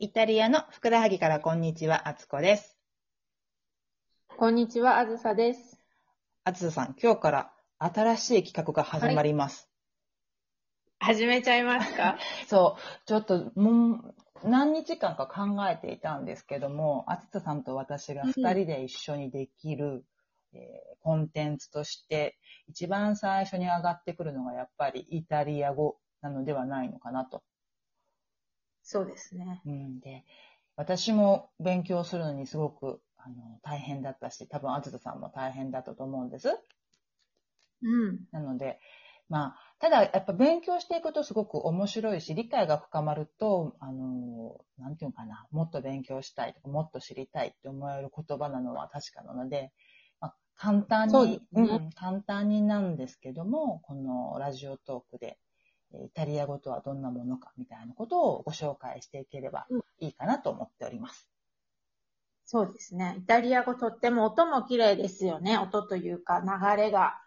イタリアのふくらはぎからこんにちは、あつこです。こんにちは、あずさです。あつさん、今日から新しい企画が始まります。始めちゃいますか？そう、ちょっともう何日間か考えていたんですけども、あつさんと私が二人で一緒にできる、えーコンテンツとして、一番最初に上がってくるのがやっぱりイタリア語なのではないのかなと。そうですね。うん、で、私も勉強するのにすごくあの大変だったし、多分あずささんも大変だったと思うんです。うん。なので、まあ、ただやっぱ勉強していくとすごく面白いし、理解が深まると、あの、なんていうのかな、もっと勉強したいとか、もっと知りたいって思える言葉なのは確かなので、まあ、簡単に、うん、簡単になんですけども、このラジオトークで、えーイタリア語とはどんなものかみたいなことをご紹介していければうんいいかなと思っております。そうですね。イタリア語とっても音も綺麗ですよね。音というか流れが。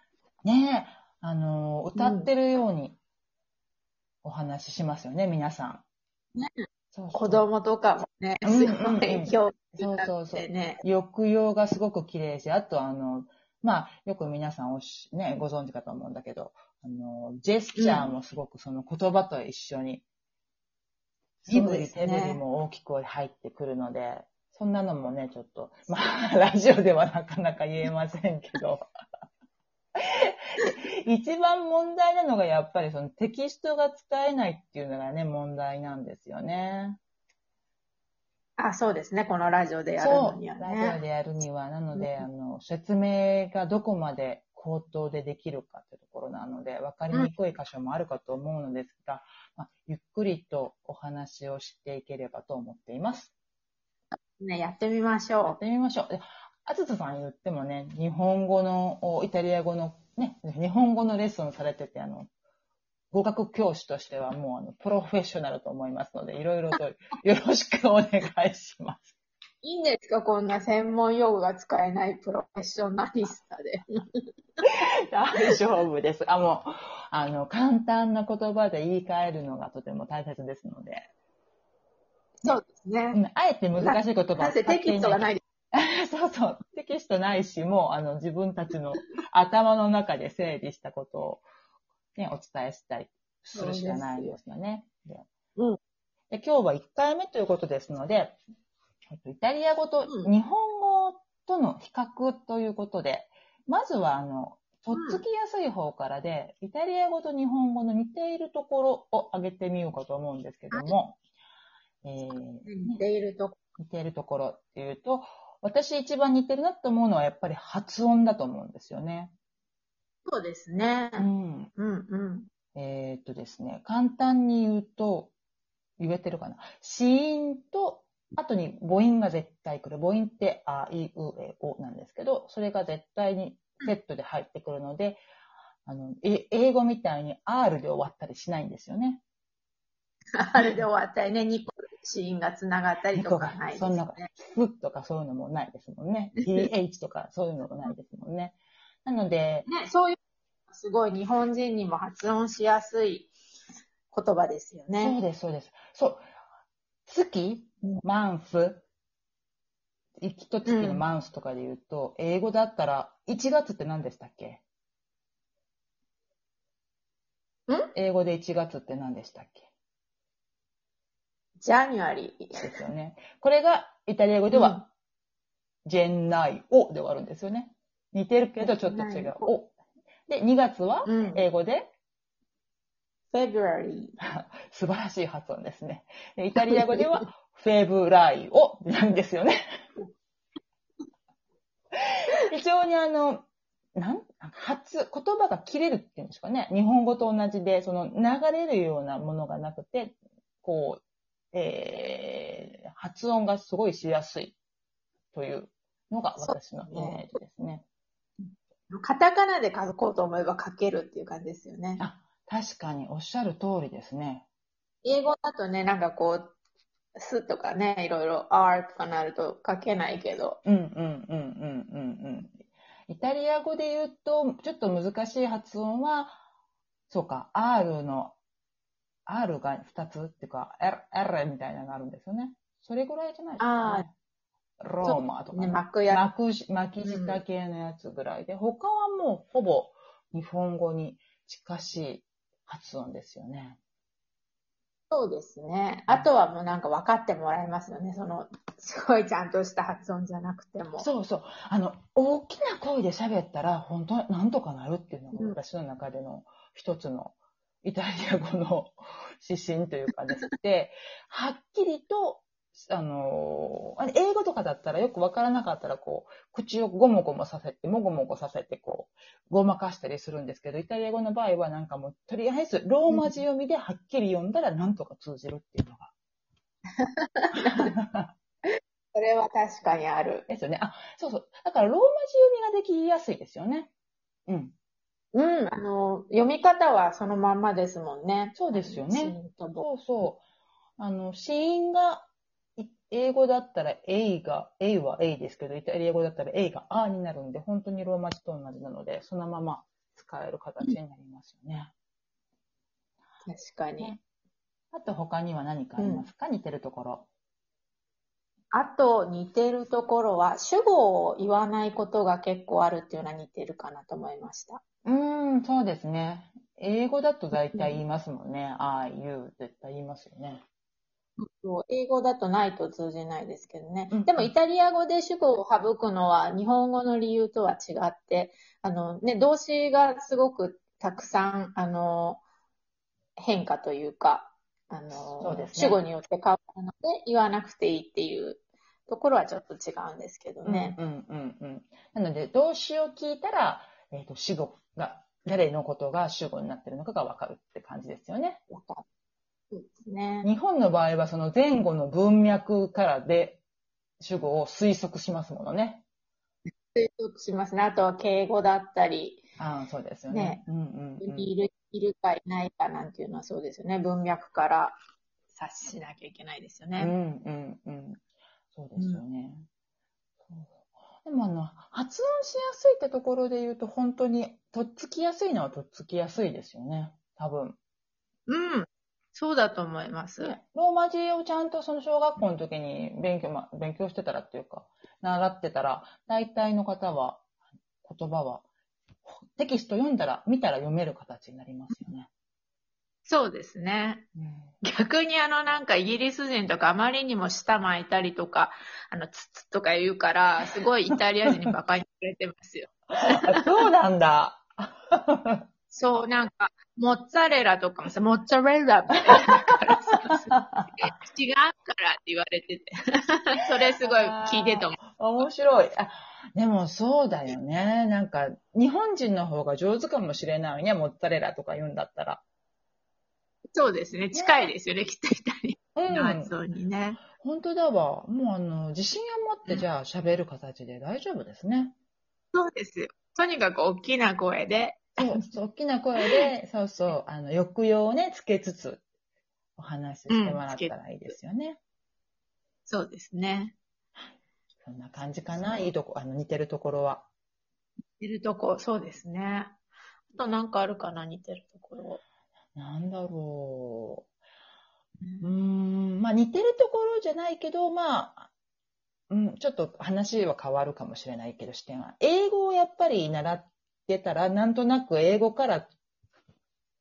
ねえ、あの、歌ってるようにお話ししますよね、皆さん。ねそうそう子供とかもね、うんすごい興味そうがそうそうあって。ね。抑揚がすごく綺麗し、あとあの、まあ、よく皆さんおし、ね、ご存知かと思うんだけど、あの、ジェスチャーもすごくその言葉と一緒に、身振り手振りも大きく入ってくるので、そんなのもね、ちょっと、まあ、ラジオではなかなか言えませんけど、一番問題なのがやっぱりそのテキストが使えないっていうのがね、問題なんですよね。あ、そうですね。このラジオでやるのにはそう、ラジオね。でやるには、なので、うんあの、説明がどこまで口頭でできるかってところなので、わかりにくい箇所もあるかと思うのですが、まあ、ゆっくりとお話をしていければと思っています。ね、やってみましょやってみましょう。であずささん言ってもね、日本語の、おイタリア語の、ね、日本語のレッスンされてて、あの、語学教師としてはもうあの、プロフェッショナルと思いますので、いろいろとよろしくお願いします。う。いいんですか？こんな専門用語が使えないプロフェッショナリスタで。大丈夫です。あ、もう、あの、簡単な言葉で言い換えるのがとても大切ですので、そうですうね。んあえて難しい言葉をなぜテキストがい。ない そうそう、テキストないし、もう、あの、自分たちの頭の中で整理したことを、ね、お伝えしたりするしかないんですよね。でうんで今日は1回目ということですので、えっとイタリア語とうん日本語との比較ということで、まずは、あの、とっつきやすい方からで、イタリア語と日本語の似ているところを挙げてみようかと思うんですけども、えー似ているとこ。似ているところっていうと、私一番似てるなと思うのはやっぱり発音だと思うんですよね。そうですね。うん。うんうん。えーっとですね、簡単に言うと、言えてるかな？子音と、後に母音が絶対来る。母音って、あ、い、う、え、おなんですけど、それが絶対にセットで入ってくるので、あの、え英語みたいに R で終わったりしないんですよね。あれで終わったりね、2個シーンが繋がったりとかないですねそんな、ふとかそういうのもないですもんね。th とかそういうのもないですもんね。なので、ね、そういう、すごい日本人にも発音しやすい言葉ですよそうね。です、そうです。そう。月、マンス、一月のマンスとかで言うと、英語だったら、1月って何でしたっけ？ん？英語で1月って何でしたっけ？ジャニュアリー。ですよね。これが、イタリア語では、ジェンナイオで終わるんですよね。似てるけど、ちょっと違う。お。で、2月は、うん。英語で、February。素晴らしい発音ですね。でイタリア語では、フェブライオなんですよね。非常にあの、なん、発、言葉が切れるっていうんですかね。日本語と同じで、その流れるようなものがなくて、こう、えー、発音がすごいしやすいというのが私のイメージですね。カタカナで書こうと思えば書けるっていう感じですよね。あ、確かにおっしゃる通りですね。英語だとね、なんかこう、すとかね、いろいろ R とかなると書けないけど。うんうんうんうんうんうん。イタリア語で言うと、ちょっと難しい発音は、そうか、R の、R が2つっていうか、R, R みたいなのがあるんですよね。それぐらいじゃないですか、あね。ローマとかね、ね。巻くや巻巻き舌系のやつぐらいで、他はもうほぼ日本語に近しい発音ですよね。そうですね。あとはもうなんか分かってもらえますよね。その、すごいちゃんとした発音じゃなくても。そうそう。あの、大きな声で喋ったら、本当なんとかなるっていうのがうん私の中での一つのイタリア語の指針というかです。で、はっきりと、あの、あれ英語とかだったらよくわからなかったら、こう、口をごもごもさせて、もごもごさせて、こう、ごまかしたりするんですけど、イタリア語の場合はなんかもう、とりあえず、ローマ字読みではっきり読んだらなんとか通じるっていうのが。それは確かにある。ですよね。あ、そうそう。だからローマ字読みができやすいですよね。うん。うん、あの、読み方はそのまんまですもんね。そうですよねそうそう。あの、子音が、い英語だったら A が、A は A ですけど、イタリア語だったら A が A になるんで、本当にローマ字と同じなので、そのまま使える形になりますよね。確かに。ねあと他には何かありますか、似てるところ。あと似てるところは、主語を言わないことが結構あるっていうのは似てるかなと思いました。うーん、そうですね。英語だと大体言いますもんね。I, you 絶対言いますよね。英語だとないと通じないですけどね。うんでもイタリア語で主語を省くのは日本語の理由とは違って、あのね、動詞がすごくたくさん、あの、変化というか、あの、ね主語によって変わるので言わなくていいっていうところはちょっと違うんですけどね。うんうんうんうん。なので、動詞を聞いたら、えっ、と、主語が、誰のことが主語になってるのかがわかるって感じですよね。わかね。日本の場合はその前後の文脈からで主語を推測しますものね。推測しますね。あとは敬語だったり、ああ、そうですよね。ねうんうんうん。いる、いるかいないかなんていうのはそうですよね。文脈から察しなきゃいけないですよね。うんうんうん。そうですよね。そうでもあの、発音しやすいってところで言うと、本当に、とっつきやすいのはとっつきやすいですよね。多分。うん。そうだと思います。ローマ字をちゃんとその小学校の時に勉強、まあ、勉強してたらっていうか、習ってたら、大体の方は、言葉は、テキスト読んだら、見たら読める形になりますよね。そうですね。うん逆にあのなんかイギリス人とかあまりにも舌巻いたりとか、あの、つつとか言うから、すごいイタリア人に馬鹿にされてますよ。あそうなんだ。そう、なんか、モッツァレラとかもさ、モッツァレラみたいなからさ違うからって言われてて。それすごい聞いてて思う。面白い。あ、でもそうだよね。なんか、日本人の方が上手かもしれないね。モッツァレラとか言うんだったら。そうですね。近いですよね、きっとイタリうんアの発音にね。本当だわ。もうあの、自信を持ってじゃあ喋る形で大丈夫ですね。そうですよ。とにかく大きな声で、そう、そう大きな声で、そうそう、あの、抑揚をね、つけつつ、お話ししてもらったらいいですよね。そうですね。そんな感じかな？いいとこ、あの、似てるところは。似てるとこ、そうですね。あとなんかあるかな、似てるところ。なんだろう。うーん、まあ似てるところじゃないけど、まあ、うん、ちょっと話は変わるかもしれないけど、視点は。英語をやっぱり習ってたら、なんとなく英語から、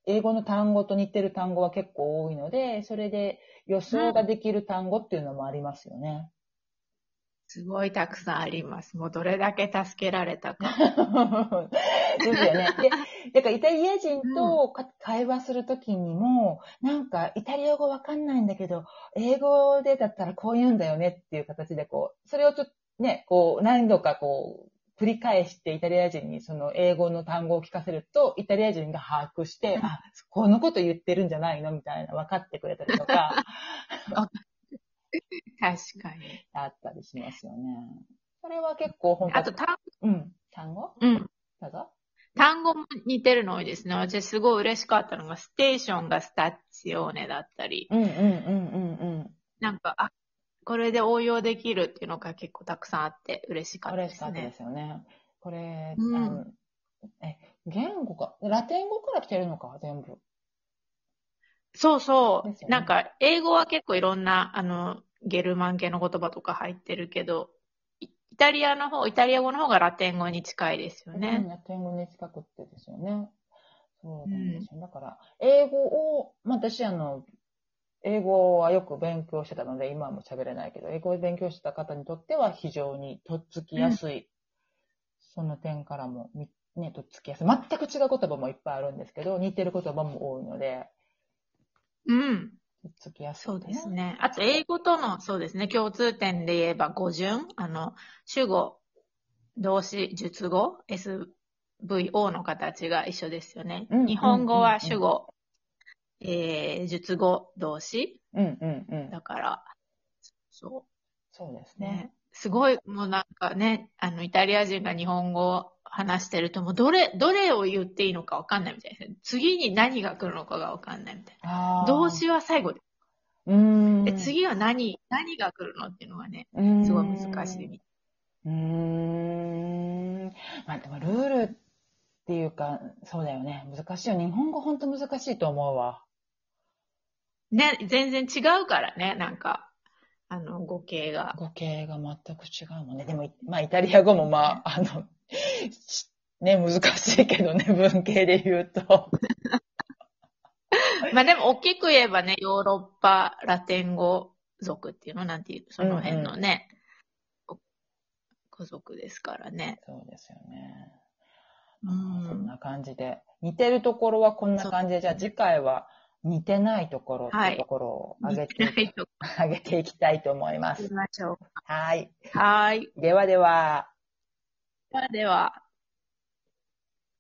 英語の単語と似てる単語は結構多いので、それで予想ができる単語っていうのもありますよね。すごいたくさんあります。もうどれだけ助けられたか。ですよね。で、だからイタリア人とか会話するときにも、なんかイタリア語わかんないんだけど、英語でだったらこう言うんだよねっていう形でこう、それをちょっとね、こう何度かこう、繰り返してイタリア人にその英語の単語を聞かせると、イタリア人が把握して、あ、このこと言ってるんじゃないの？みたいな分かってくれたりとか、確かに。あったりしますよね。それは結構本当あと単、うん、単語？うん。どうぞ。単語も似てるの多いですね。私すごい嬉しかったのが、ステーションがスタッチオーネだったり、うんうんうんうんうん。なんか、あ、これで応用できるっていうのが結構たくさんあって嬉しかったですね嬉しかったで。すよね。これ、うんあのえ、言語か、ラテン語から来てるのか、全部。そうそう。ねなんか、英語は結構いろんな、あの、ゲルマン系の言葉とか入ってるけど、イイタリアの方、イタリア語の方がラテン語に近いですようん、ね。ラテン語に近くってですよね。そうなんですよ。だから、英語を、まあ、私、あの、英語はよく勉強してたので、今はもう喋れないけど、英語を勉強してた方にとっては非常にとっつきやすい、その点からも、みね、とっつきやすい。全く違う言葉もいっぱいあるんですけど、似てる言葉も多いので、うん。とっつきやすい、そうです。ね。あと、英語との、そうですね、共通点で言えば語順、あの、主語、動詞、述語、SVO の形が一緒ですよね。うん日本語は主語、えー、述語、動詞。うんうんうん。だから、そそうですうねね。。すごい、もうなんかね、あの、イタリア人が日本語を話してると、もうどれ、どれを言っていいのかわかんないみたいですね。次に何が来るのかがわかんないみたいな。動詞は最後で。うーん。で、次は何、何が来るのっていうのがね、すごい難しいみたい。うーん。まあでもルールっていうか、そうだよね。難しいよ。日本語ほんと難しいと思うわ。ね、全然違うからね、なんか、あの、語形が。語形が全く違うもんね。でも、まあイタリア語もまあ、あの、しね、難しいけどね、文系で言うと。まあでも、大きく言えばね、ヨーロッパ、ラテン語族っていうのなんていう、その辺のね、語族ですからね。そうですよね。うそんん。な感じで。似てるところはこんな感じで、じゃあ次回は似てないところっていうところを上げて、はいと上げていきたいと思います。言いましょう。はい。はい。ではでは。ではでは。